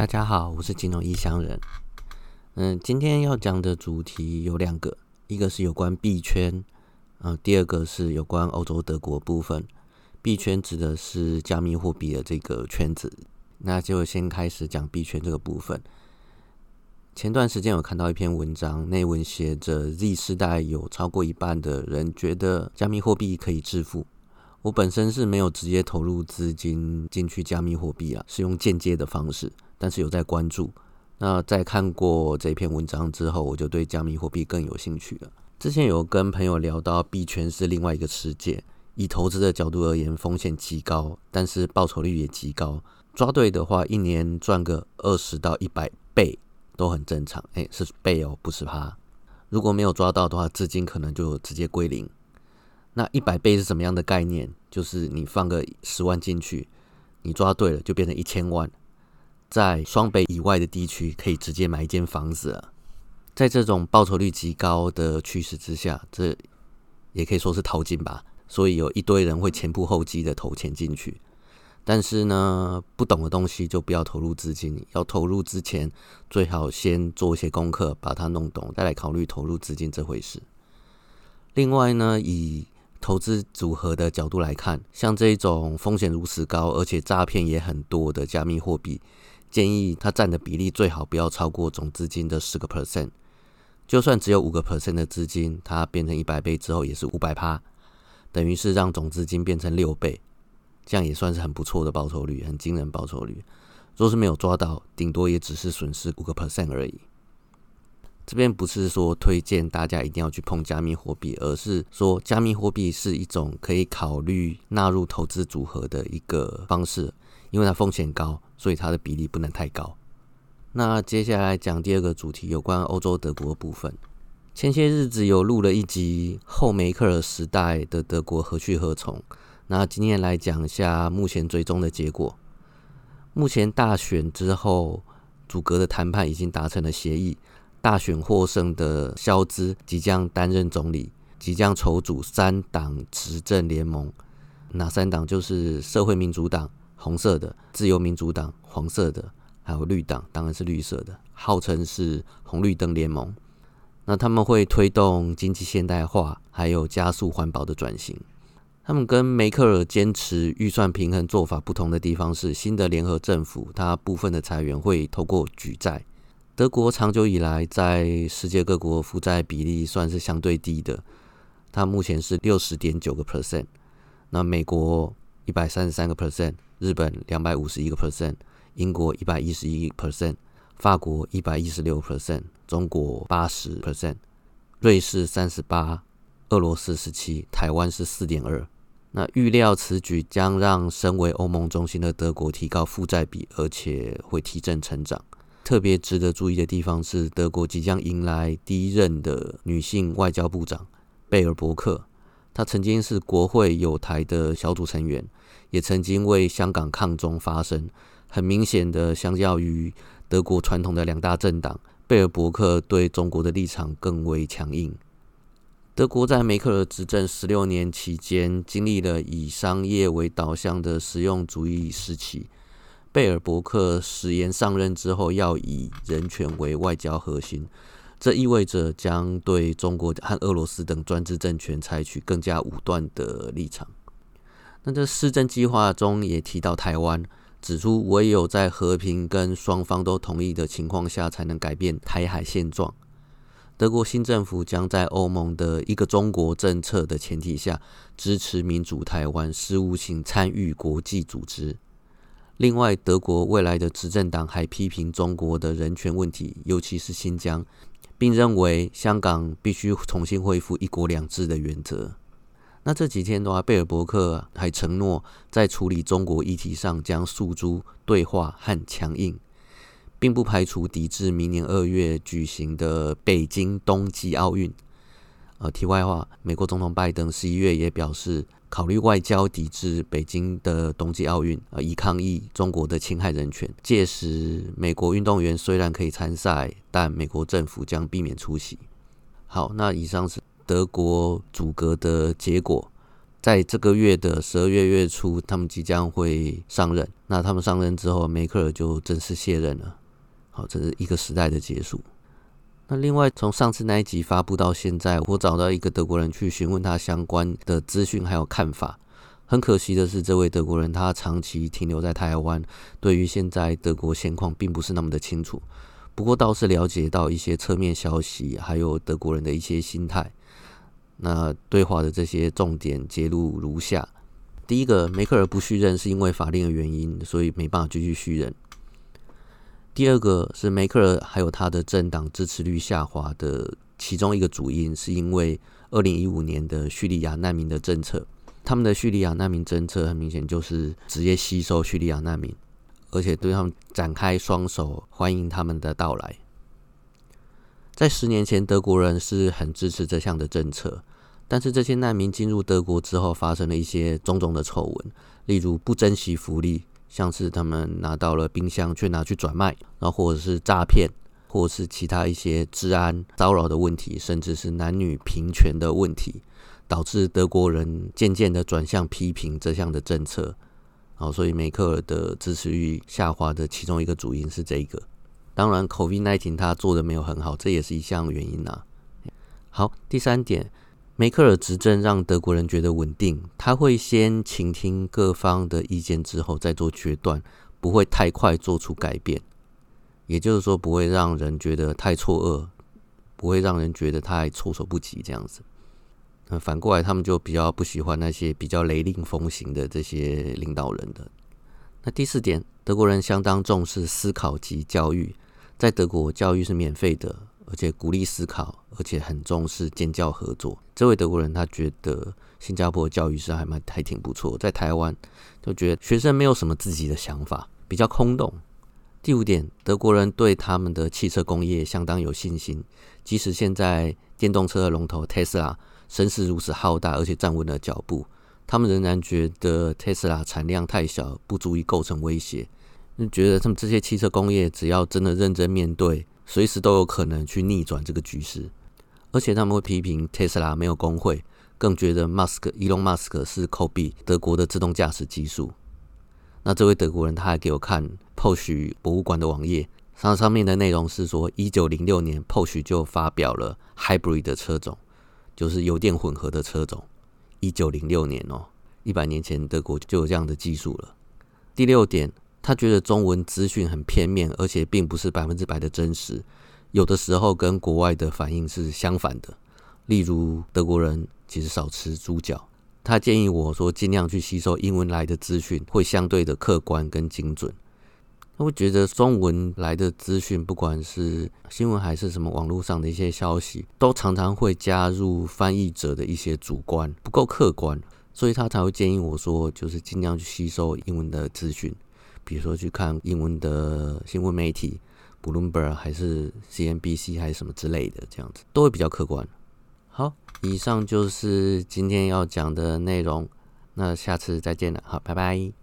大家好，我是金融异乡人。嗯，今天要讲的主题有两个，一个是有关币圈，嗯，第二个是有关欧洲德国部分。币圈指的是加密货币的这个圈子，那就先开始讲币圈这个部分。前段时间有看到一篇文章，内文写着 Z 世代有超过一半的人觉得加密货币可以致富。我本身是没有直接投入资金进去加密货币啊，是用间接的方式。但是有在关注，那在看过这篇文章之后，我就对加密货币更有兴趣了。之前有跟朋友聊到，币圈是另外一个世界，以投资的角度而言，风险极高，但是报酬率也极高。抓对的话，一年赚个二十到一百倍都很正常。哎，是倍哦，不是趴。如果没有抓到的话，资金可能就直接归零。那一百倍是什么样的概念？就是你放个十万进去，你抓对了就变成一千万。在双北以外的地区，可以直接买一间房子。在这种报酬率极高的趋势之下，这也可以说是淘金吧。所以有一堆人会前仆后继的投钱进去。但是呢，不懂的东西就不要投入资金。要投入之前，最好先做一些功课，把它弄懂，再来考虑投入资金这回事。另外呢，以投资组合的角度来看，像这种风险如此高，而且诈骗也很多的加密货币。建议它占的比例最好不要超过总资金的十个 percent，就算只有五个 percent 的资金，它变成一百倍之后也是五百趴，等于是让总资金变成六倍，这样也算是很不错的报酬率，很惊人报酬率。若是没有抓到，顶多也只是损失五个 percent 而已。这边不是说推荐大家一定要去碰加密货币，而是说加密货币是一种可以考虑纳入投资组合的一个方式，因为它风险高。所以它的比例不能太高。那接下来讲第二个主题，有关欧洲德国的部分。前些日子有录了一集后梅克尔时代的德国何去何从。那今天来讲一下目前最终的结果。目前大选之后，阻隔的谈判已经达成了协议。大选获胜的肖兹即将担任总理，即将筹组三党执政联盟。哪三党？就是社会民主党。红色的自由民主党，黄色的还有绿党，当然是绿色的，号称是红绿灯联盟。那他们会推动经济现代化，还有加速环保的转型。他们跟梅克尔坚持预算平衡做法不同的地方是，新的联合政府它部分的裁员会透过举债。德国长久以来在世界各国负债比例算是相对低的，它目前是六十点九个 percent。那美国一百三十三个 percent。日本两百五十一个 percent，英国一百一十一 percent，法国一百一十六 percent，中国八十 percent，瑞士三十八，俄罗斯十七，台湾是四点二。那预料此举将让身为欧盟中心的德国提高负债比，而且会提振成长。特别值得注意的地方是，德国即将迎来第一任的女性外交部长贝尔伯克，他曾经是国会有台的小组成员。也曾经为香港抗中发声，很明显的，相较于德国传统的两大政党，贝尔伯克对中国的立场更为强硬。德国在梅克尔执政十六年期间，经历了以商业为导向的实用主义时期。贝尔伯克誓言上任之后，要以人权为外交核心，这意味着将对中国和俄罗斯等专制政权采取更加武断的立场。那这施政计划中也提到台湾，指出唯有在和平跟双方都同意的情况下，才能改变台海现状。德国新政府将在欧盟的一个中国政策的前提下，支持民主台湾事务性参与国际组织。另外，德国未来的执政党还批评中国的人权问题，尤其是新疆，并认为香港必须重新恢复一国两制的原则。那这几天的话，贝尔伯克还承诺在处理中国议题上将诉诸对话和强硬，并不排除抵制明年二月举行的北京冬季奥运。呃，题外话，美国总统拜登十一月也表示考虑外交抵制北京的冬季奥运，呃，以抗议中国的侵害人权。届时，美国运动员虽然可以参赛，但美国政府将避免出席。好，那以上是。德国阻隔的结果，在这个月的十二月月初，他们即将会上任。那他们上任之后，梅克尔就正式卸任了。好，这是一个时代的结束。那另外，从上次那一集发布到现在，我找到一个德国人去询问他相关的资讯还有看法。很可惜的是，这位德国人他长期停留在台湾，对于现在德国现况并不是那么的清楚。不过倒是了解到一些侧面消息，还有德国人的一些心态。那对话的这些重点揭露如下：第一个，梅克尔不续任是因为法令的原因，所以没办法继续续任。第二个是梅克尔还有他的政党支持率下滑的其中一个主因，是因为二零一五年的叙利亚难民的政策。他们的叙利亚难民政策很明显就是直接吸收叙利亚难民，而且对他们展开双手欢迎他们的到来。在十年前，德国人是很支持这项的政策，但是这些难民进入德国之后，发生了一些种种的丑闻，例如不珍惜福利。像是他们拿到了冰箱却拿去转卖，然后或者是诈骗，或者是其他一些治安骚扰的问题，甚至是男女平权的问题，导致德国人渐渐的转向批评这项的政策。好，所以梅克尔的支持率下滑的其中一个主因是这一个。当然，COVID-19 他做的没有很好，这也是一项原因呐。好，第三点。梅克尔执政让德国人觉得稳定，他会先倾听各方的意见之后再做决断，不会太快做出改变。也就是说，不会让人觉得太错愕，不会让人觉得太措手不及这样子。那反过来，他们就比较不喜欢那些比较雷厉风行的这些领导人的。那第四点，德国人相当重视思考及教育，在德国教育是免费的。而且鼓励思考，而且很重视建教合作。这位德国人他觉得新加坡教育是还蛮还挺不错，在台湾就觉得学生没有什么自己的想法，比较空洞。第五点，德国人对他们的汽车工业相当有信心，即使现在电动车的龙头 Tesla 声势如此浩大，而且站稳了脚步，他们仍然觉得 Tesla 产量太小，不足以构成威胁。就觉得他们这些汽车工业只要真的认真面对。随时都有可能去逆转这个局势，而且他们会批评特斯拉没有工会，更觉得 Musk 伊隆马斯克是 copy 德国的自动驾驶技术。那这位德国人他还给我看 p o s h 博物馆的网页，上上面的内容是说，一九零六年 p o s h 就发表了 Hybrid 的车种，就是油电混合的车种。一九零六年哦，一百年前德国就有这样的技术了。第六点。他觉得中文资讯很片面，而且并不是百分之百的真实，有的时候跟国外的反应是相反的。例如，德国人其实少吃猪脚，他建议我说尽量去吸收英文来的资讯，会相对的客观跟精准。他会觉得中文来的资讯，不管是新闻还是什么网络上的一些消息，都常常会加入翻译者的一些主观，不够客观，所以他才会建议我说，就是尽量去吸收英文的资讯。比如说去看英文的新闻媒体，Bloomberg 还是 CNBC 还是什么之类的，这样子都会比较客观。好，以上就是今天要讲的内容，那下次再见了，好，拜拜。